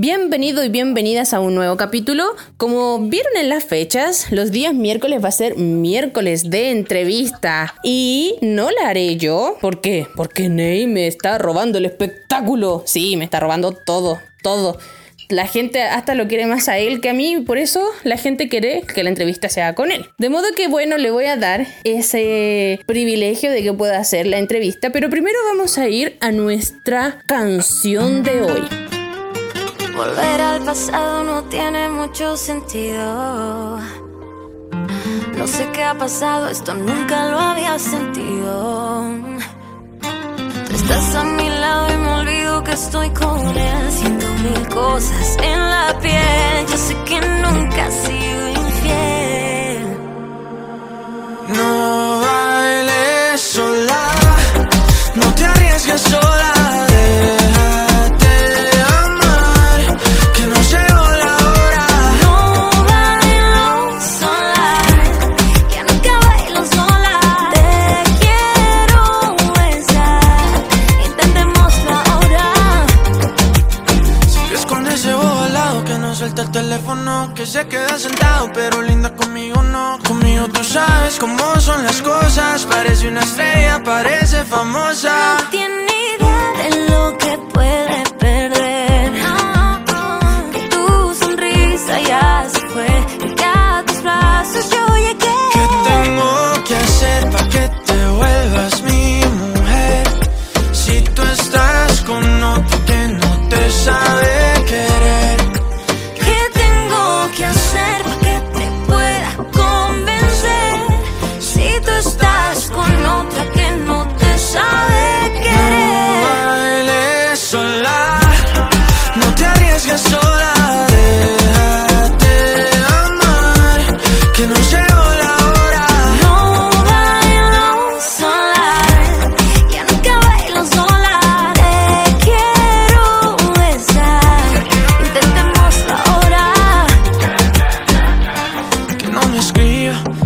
Bienvenido y bienvenidas a un nuevo capítulo. Como vieron en las fechas, los días miércoles va a ser miércoles de entrevista. Y no la haré yo. ¿Por qué? Porque Ney me está robando el espectáculo. Sí, me está robando todo, todo. La gente hasta lo quiere más a él que a mí, por eso la gente quiere que la entrevista sea con él. De modo que bueno, le voy a dar ese privilegio de que pueda hacer la entrevista, pero primero vamos a ir a nuestra canción de hoy. Volver al pasado no tiene mucho sentido. No sé qué ha pasado, esto nunca lo había sentido. Tú estás a mi lado y me olvido que estoy con él. Siento mil cosas en la piel. Yo sé que nunca has sido infiel. No bailes sola, no te arriesgues sola. Que se queda sentado, pero linda conmigo no. Conmigo tú sabes cómo son las cosas. Parece una estrella, parece famosa. No tiene idea de lo que puede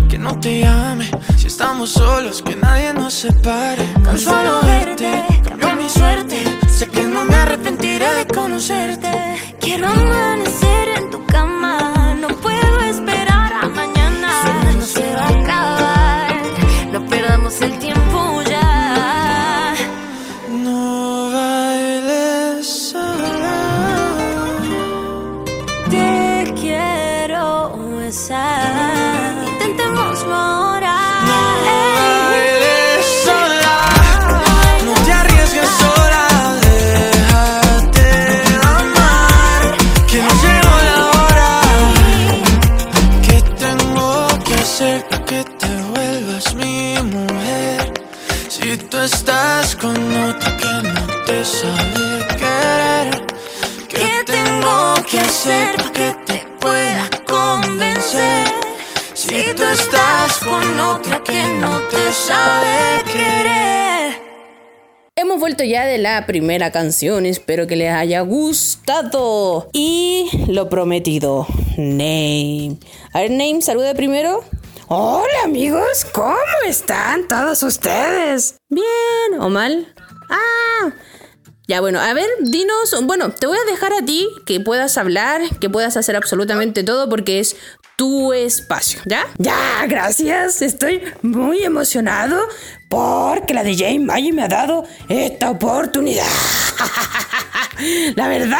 que no te llame. Si estamos solos, que nadie nos separe. Con solo verte, cambió mi suerte. Sé que no me arrepentiré de conocerte. Quiero amanecer en tu cama, Ya de la primera canción, espero que les haya gustado. Y lo prometido, Name. A ver, Name, saluda primero. Hola amigos, ¿cómo están todos ustedes? ¿Bien o mal? Ah, ya bueno, a ver, dinos, bueno, te voy a dejar a ti que puedas hablar, que puedas hacer absolutamente todo porque es tu espacio, ¿ya? Ya, gracias, estoy muy emocionado porque la DJ Maggie me ha dado esta oportunidad. La verdad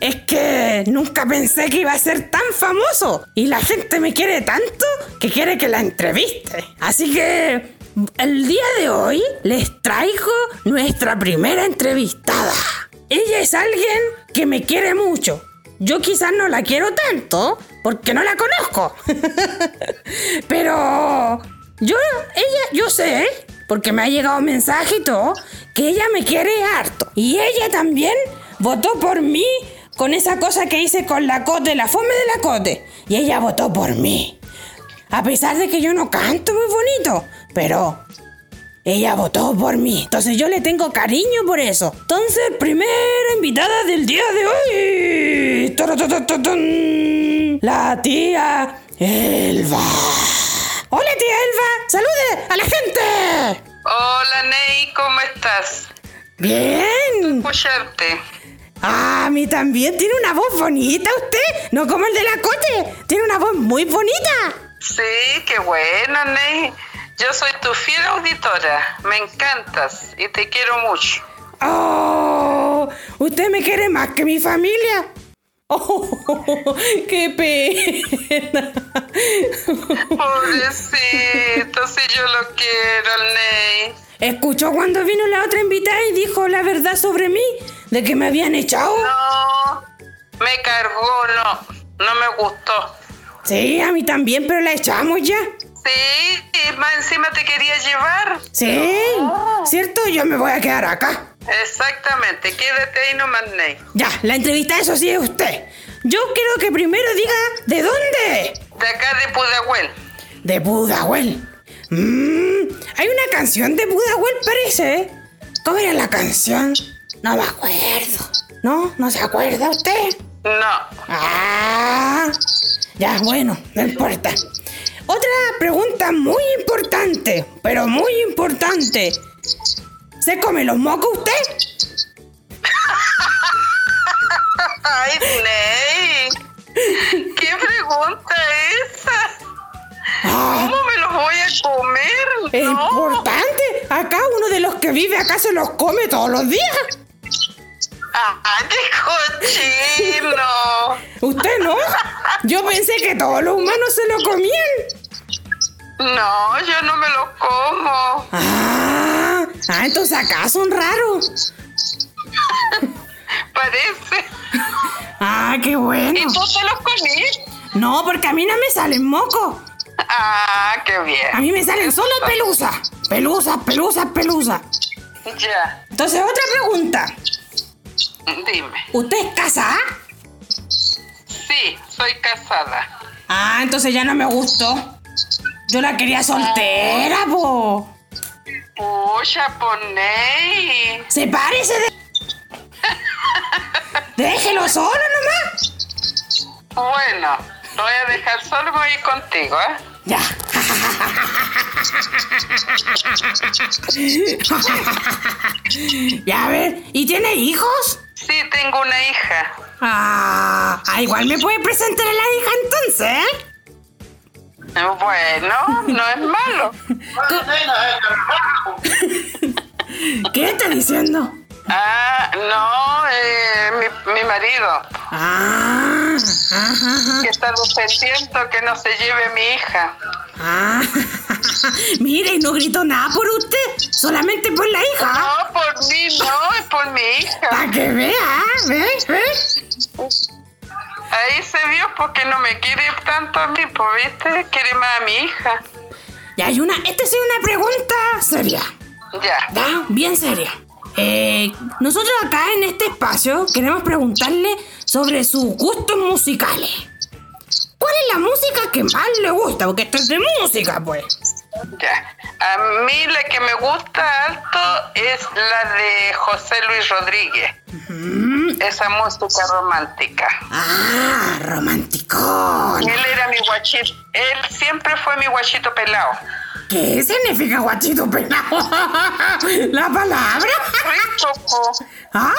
es que nunca pensé que iba a ser tan famoso y la gente me quiere tanto que quiere que la entreviste. Así que el día de hoy les traigo nuestra primera entrevistada. Ella es alguien que me quiere mucho. Yo quizás no la quiero tanto porque no la conozco. Pero yo, ella, yo sé, porque me ha llegado un mensaje y todo, que ella me quiere harto. Y ella también votó por mí con esa cosa que hice con la cote, la fome de la cote. Y ella votó por mí. A pesar de que yo no canto muy bonito, pero ella votó por mí. Entonces yo le tengo cariño por eso. Entonces, primera invitada del día de hoy. La tía Elba. Hola tía Elba. Salude a la gente. Hola Ney, ¿cómo estás? Bien. Escucharte. Ah, a mí también tiene una voz bonita usted, no como el de la Cote, tiene una voz muy bonita. Sí, qué bueno, Ney. Yo soy tu fiel auditora. Me encantas y te quiero mucho. Oh, usted me quiere más que mi familia. Oh, qué pena. Pobrecito, si yo lo quiero, Ney. ¿Escuchó cuando vino la otra invitada y dijo la verdad sobre mí? ¿De que me habían echado? No, me cargó, no, no me gustó. Sí, a mí también, pero la echamos ya. Sí, más encima te quería llevar. Sí, ¿cierto? Yo me voy a quedar acá. Exactamente, quédate ahí nomás, Ney. Ya, la entrevista, eso sí es usted. Yo quiero que primero diga de dónde. De acá de Pudahuel. De Pudahuel. Mmm, hay una canción de Pudahuel, parece. ¿eh? ¿Cómo era la canción? No me acuerdo. ¿No? ¿No se acuerda usted? No. Ah, ya, bueno, no importa. Otra pregunta muy importante, pero muy importante. ¿Se come los mocos usted? Ay, Ney. ¿Qué pregunta es esa? Ah, ¿Cómo me los voy a comer? es No. importante. Acá uno de los que vive acá se los come todos los días. ¡Ah, qué cochino! ¿Usted no? Yo pensé que todos los humanos se lo comían. No, yo no me lo como. Ah, ah, entonces acá son raros. Parece. Ah, qué bueno. ¿Y tú te los comí? No, porque a mí no me salen mocos. Ah, qué A bien. mí me salen solo pelusa. Pelusa, pelusa, pelusa. Ya, Entonces, otra pregunta. dime. ¿Usted es casada? Sí, soy casada. Ah, entonces ya no me gustó. Yo la quería soltera, po. Pucha, ponéis. Sepárese de... Déjelo solo nomás. Bueno, lo voy a dejar solo voy a ir contigo, ¿eh? Ya. ya, a ver. ¿Y tiene hijos? Sí, tengo una hija. Ah, ah, igual me puede presentar a la hija entonces, ¿eh? Bueno, no es malo. ¿Qué está diciendo? Ah, no, eh, mi, mi marido, Ah, ajá, que está defendiendo que no se lleve mi hija. ah. Mire, no gritó nada por usted, solamente por la hija. No, por mí no, es por mi hija. Para que vea, ¿ve? ¿Ve? Ahí se vio porque no me quiere tanto a mí, pues, ¿viste? Quiere más a mi hija. Y hay una, esta es una pregunta seria, Ya. ¿ya? Bien seria. Eh, nosotros acá en este espacio queremos preguntarle sobre sus gustos musicales. ¿Cuál es la música que más le gusta? Porque esto es de música, pues. Ya. A mí la que me gusta alto es la de José Luis Rodríguez. Esa música romántica. Ah, romanticón. Él era mi guachito. Él siempre fue mi guachito pelado. ¿Qué significa guachito pelado? ¿La palabra? Rico. ¿Ah?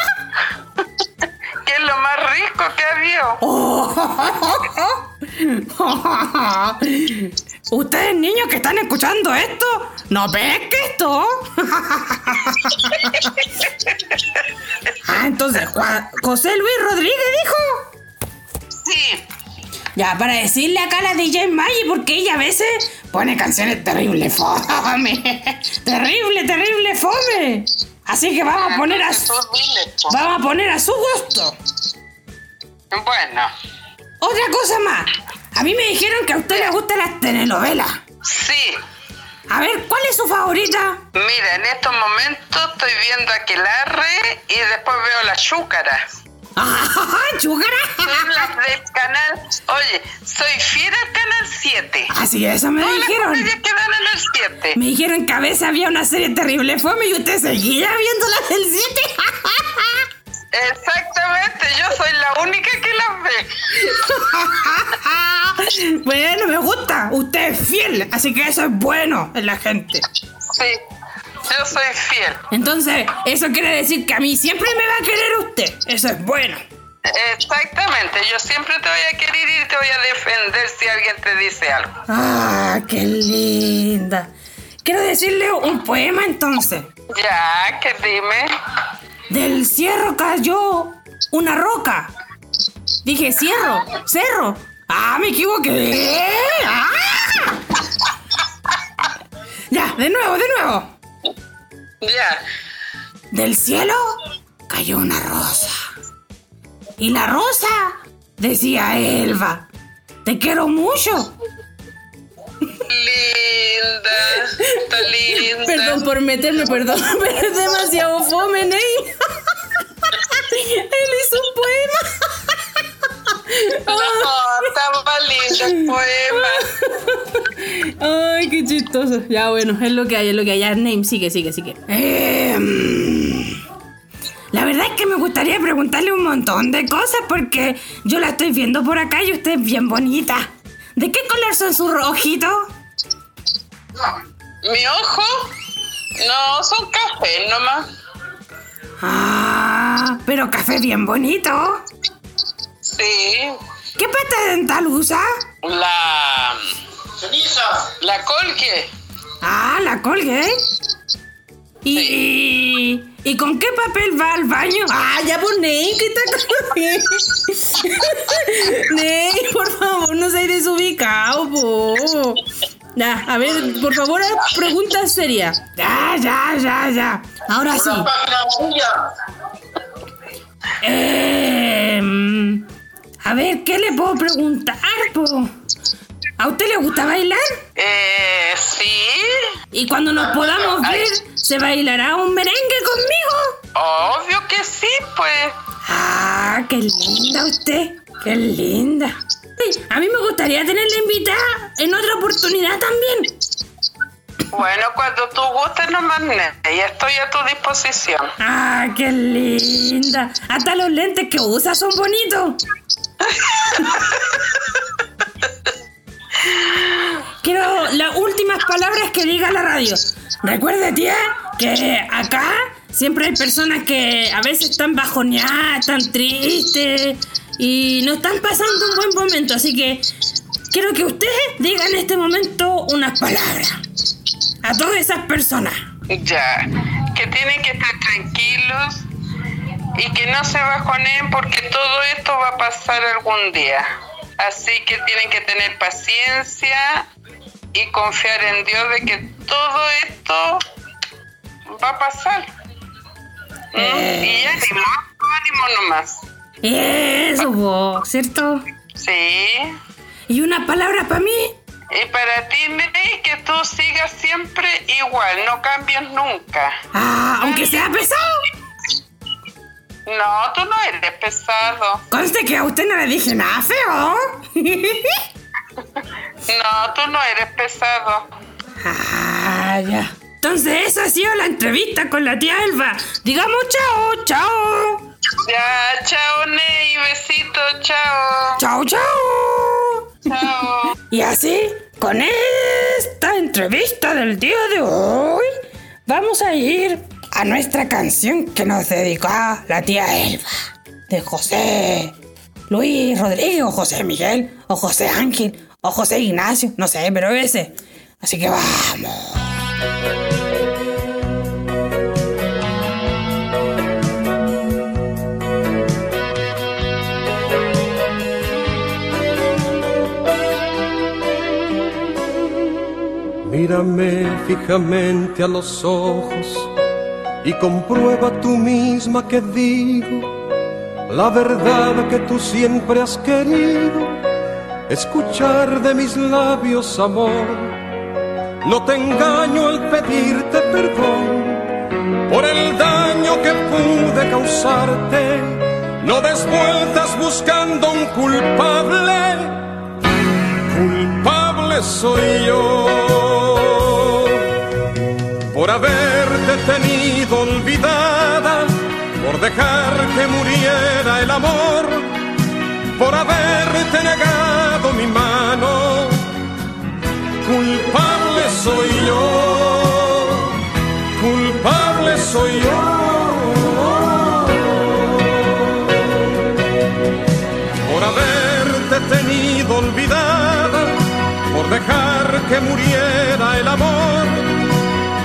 que es lo más rico que ha habido. Ustedes niños que están escuchando esto, no pesquen esto. Ah, entonces, Juan- José Luis Rodríguez dijo. Sí. Ya, para decirle acá a la DJ Maggie, porque ella a veces pone canciones terrible fome. terrible, terrible fome. Así que vamos a poner a su, vamos a poner a su gusto. Bueno, Otra cosa más. A mí me dijeron que a usted le gustan las telenovelas. sí. A ver, ¿cuál es su favorita? Mira, en estos momentos estoy viendo Aquelarre y después veo la chúcara. ¡Ah, chúcara! Son las del canal. Oye, soy fiel al canal 7. Así eso me Todas las dijeron. comedias que dan en el 7. Me dijeron que a veces había una serie terrible fome y usted seguía viendo las del 7. Exactamente, yo soy la única que las ve. bueno, me gusta. Usted es fiel, así que eso es bueno en la gente. Sí. Yo soy fiel. Entonces, eso quiere decir que a mí siempre me va a querer usted. Eso es bueno. Exactamente, yo siempre te voy a querer y te voy a defender si alguien te dice algo. Ah, qué linda. Quiero decirle un poema entonces. Ya, que dime. Del cierro cayó una roca. Dije cierro, cerro. Ah, me equivoqué. Ah. Ya, de nuevo, de nuevo. Ya. Del cielo cayó una rosa. Y la rosa decía Elba, te quiero mucho. Linda, linda. Perdón por meterme, perdón, pero es demasiado fome, Ney. Él hizo un poema. No, el poema. Ay, qué chistoso. Ya, bueno, es lo que hay, es lo que hay. Ya, Name, sigue, sigue, sigue. Em, la verdad es que me gustaría preguntarle un montón de cosas porque yo la estoy viendo por acá y usted es bien bonita. ¿De qué color son sus ojitos? ¿Mi ojo? No, son café nomás. Ah, pero café bien bonito. Sí. ¿Qué pasta dental usa? La. La colque. Ah, la Colgate. ¿Y, y, ¿y con qué papel va al baño? Ah, ya Ney, ¿qué está Ney, por favor, no seas desubicado, po. Ya, a ver, por favor, pregunta seria. Ya, ya, ya, ya. Ahora sí. Em, a ver, ¿qué le puedo preguntar, po? ¿A usted le gusta bailar? Eh, sí. Y cuando nos podamos ver, ¿se bailará un merengue conmigo? Obvio que sí, pues. Ah, qué linda usted, qué linda. A mí me gustaría tenerla invitada en otra oportunidad también. Bueno, cuando tú gustes nomás, ya estoy a tu disposición. Ah, qué linda. Hasta los lentes que usa son bonitos. Quiero las últimas palabras que diga la radio. Recuerde, tía, que acá siempre hay personas que a veces están bajoneadas, están tristes y no están pasando un buen momento. Así que quiero que usted diga en este momento unas palabras a todas esas personas. Ya. Que tienen que estar tranquilos y que no se bajoneen porque todo esto va a pasar algún día. Así que tienen que tener paciencia y confiar en Dios de que todo esto va a pasar. ¿Mm? Y ánimo, ánimo nomás. Eso, vos, ¿cierto? Sí. Y una palabra para mí. Y para ti, Ney, que tú sigas siempre igual, no cambies nunca. Ah, aunque sea pesado. No, tú no eres pesado. Conste que a usted no le dije nada feo. No, tú no eres pesado. ah, ya. Entonces, esa ha sido la entrevista con la tía Elba. Digamos chao, chao. Ya, chao, Ney, besito, chao. Chao, chao. Chao. Y así, con esta entrevista del día de hoy, vamos a ir a nuestra canción que nos dedicó la tía Elba, de José Luis Rodríguez, o José Miguel, o José Ángel, o José Ignacio, no sé, pero ese. Así que vamos. Mírame fijamente a los ojos y comprueba tú misma que digo la verdad que tú siempre has querido escuchar de mis labios amor. No te engaño al pedirte perdón por el daño que pude causarte. No des vueltas buscando un culpable culpable soy yo por haberte tenido olvidada, por dejar que muriera el amor, por haberte negado mi mano. Culpable soy yo, soy yo. Por haberte tenido olvidada, por dejar que muriera el amor,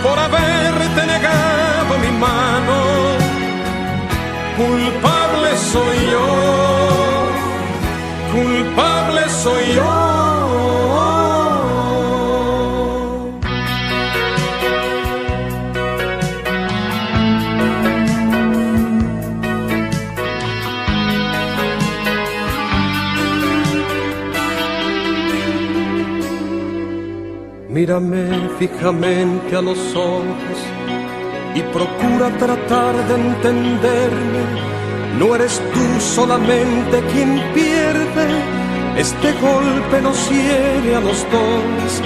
por haberte negado mi mano, culpable soy yo, culpable soy yo. Mírame fijamente a los ojos y procura tratar de entenderme. No eres tú solamente quien pierde, este golpe nos hiere a los dos,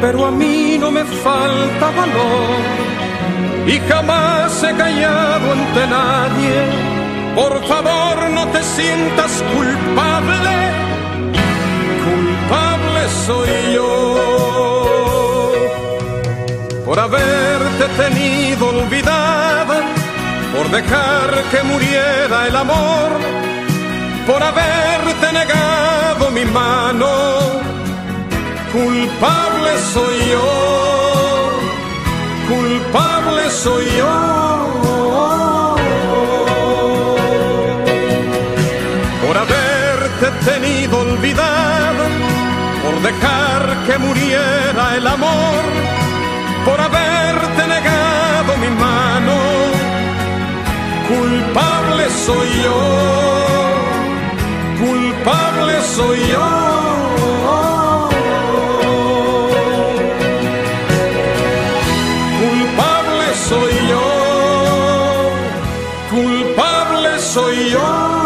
pero a mí no me falta valor y jamás he callado ante nadie. Por favor no te sientas culpable, culpable soy yo por haberte tenido olvidada, por dejar que muriera el amor, por haberte negado mi mano. Culpable soy yo, culpable soy yo. Por haberte tenido olvidada, por dejar que muriera el amor soy yo, culpable soy yo. Culpable soy yo, culpable soy yo.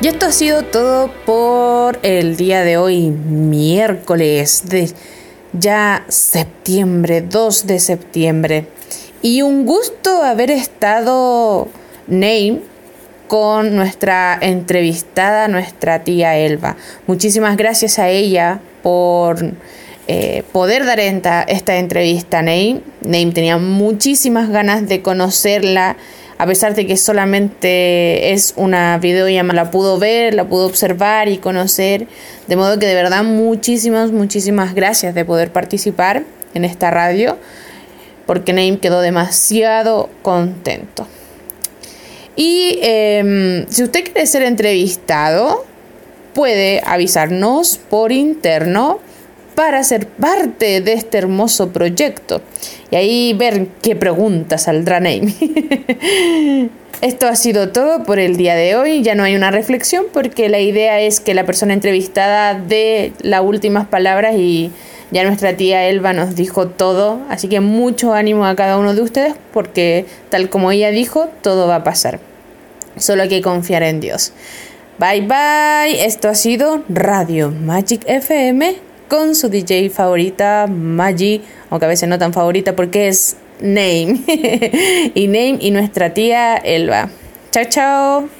Y esto ha sido todo por el día de hoy, miércoles de ya septiembre, 2 de septiembre. Y un gusto haber estado, Name, con nuestra entrevistada, nuestra tía Elba. Muchísimas gracias a ella por eh, poder dar esta, esta entrevista a Name. Name tenía muchísimas ganas de conocerla a pesar de que solamente es una videollamada, la pudo ver, la pudo observar y conocer. De modo que de verdad muchísimas, muchísimas gracias de poder participar en esta radio, porque Naim quedó demasiado contento. Y em, si usted quiere ser entrevistado, puede avisarnos por interno para ser parte de este hermoso proyecto y ahí ver qué pregunta saldrá Naime. Esto ha sido todo por el día de hoy. Ya no hay una reflexión porque la idea es que la persona entrevistada dé las últimas palabras y ya nuestra tía Elba nos dijo todo. Así que mucho ánimo a cada uno de ustedes porque tal como ella dijo, todo va a pasar. Solo hay que confiar en Dios. Bye bye. Esto ha sido Radio Magic FM con su DJ favorita, Maggie, aunque a veces no tan favorita porque es Name. y Name y nuestra tía Elba. Chao, chao.